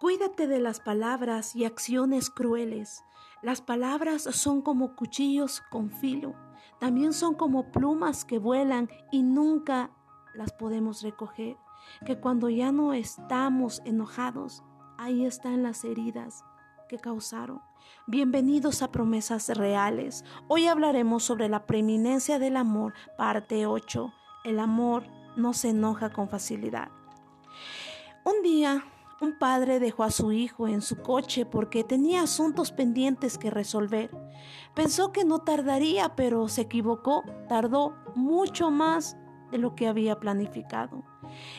Cuídate de las palabras y acciones crueles. Las palabras son como cuchillos con filo. También son como plumas que vuelan y nunca las podemos recoger. Que cuando ya no estamos enojados, ahí están las heridas que causaron. Bienvenidos a Promesas Reales. Hoy hablaremos sobre la preeminencia del amor, parte 8. El amor no se enoja con facilidad. Un día un padre dejó a su hijo en su coche porque tenía asuntos pendientes que resolver. Pensó que no tardaría, pero se equivocó. Tardó mucho más de lo que había planificado.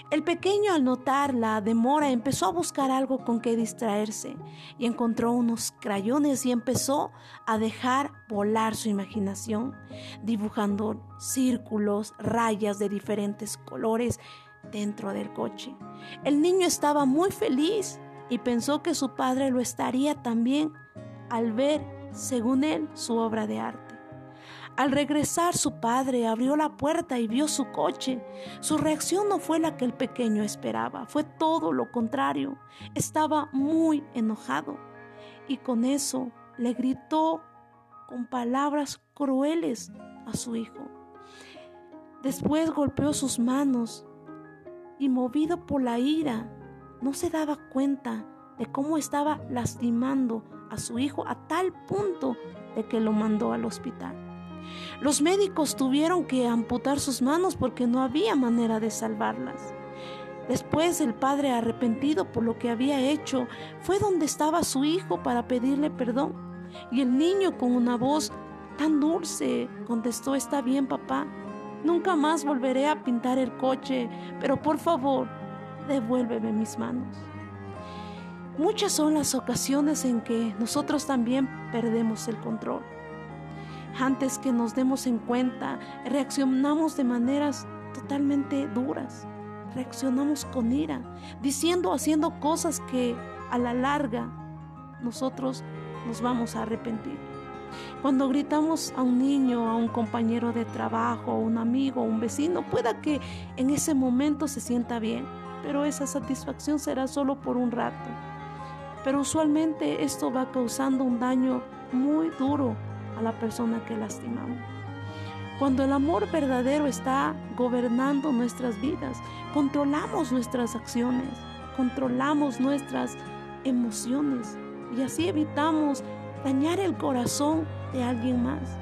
El pequeño al notar la demora empezó a buscar algo con que distraerse y encontró unos crayones y empezó a dejar volar su imaginación, dibujando círculos, rayas de diferentes colores dentro del coche. El niño estaba muy feliz y pensó que su padre lo estaría también al ver, según él, su obra de arte. Al regresar su padre abrió la puerta y vio su coche. Su reacción no fue la que el pequeño esperaba, fue todo lo contrario. Estaba muy enojado y con eso le gritó con palabras crueles a su hijo. Después golpeó sus manos y movido por la ira, no se daba cuenta de cómo estaba lastimando a su hijo a tal punto de que lo mandó al hospital. Los médicos tuvieron que amputar sus manos porque no había manera de salvarlas. Después el padre, arrepentido por lo que había hecho, fue donde estaba su hijo para pedirle perdón. Y el niño con una voz tan dulce contestó, está bien papá, Nunca más volveré a pintar el coche, pero por favor, devuélveme mis manos. Muchas son las ocasiones en que nosotros también perdemos el control. Antes que nos demos en cuenta, reaccionamos de maneras totalmente duras. Reaccionamos con ira, diciendo, haciendo cosas que a la larga nosotros nos vamos a arrepentir. Cuando gritamos a un niño, a un compañero de trabajo, a un amigo, a un vecino, pueda que en ese momento se sienta bien, pero esa satisfacción será solo por un rato. Pero usualmente esto va causando un daño muy duro a la persona que lastimamos. Cuando el amor verdadero está gobernando nuestras vidas, controlamos nuestras acciones, controlamos nuestras emociones y así evitamos dañar el corazón de alguien más.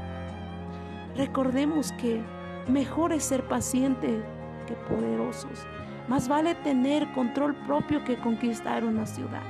Recordemos que mejor es ser paciente que poderosos. Más vale tener control propio que conquistar una ciudad.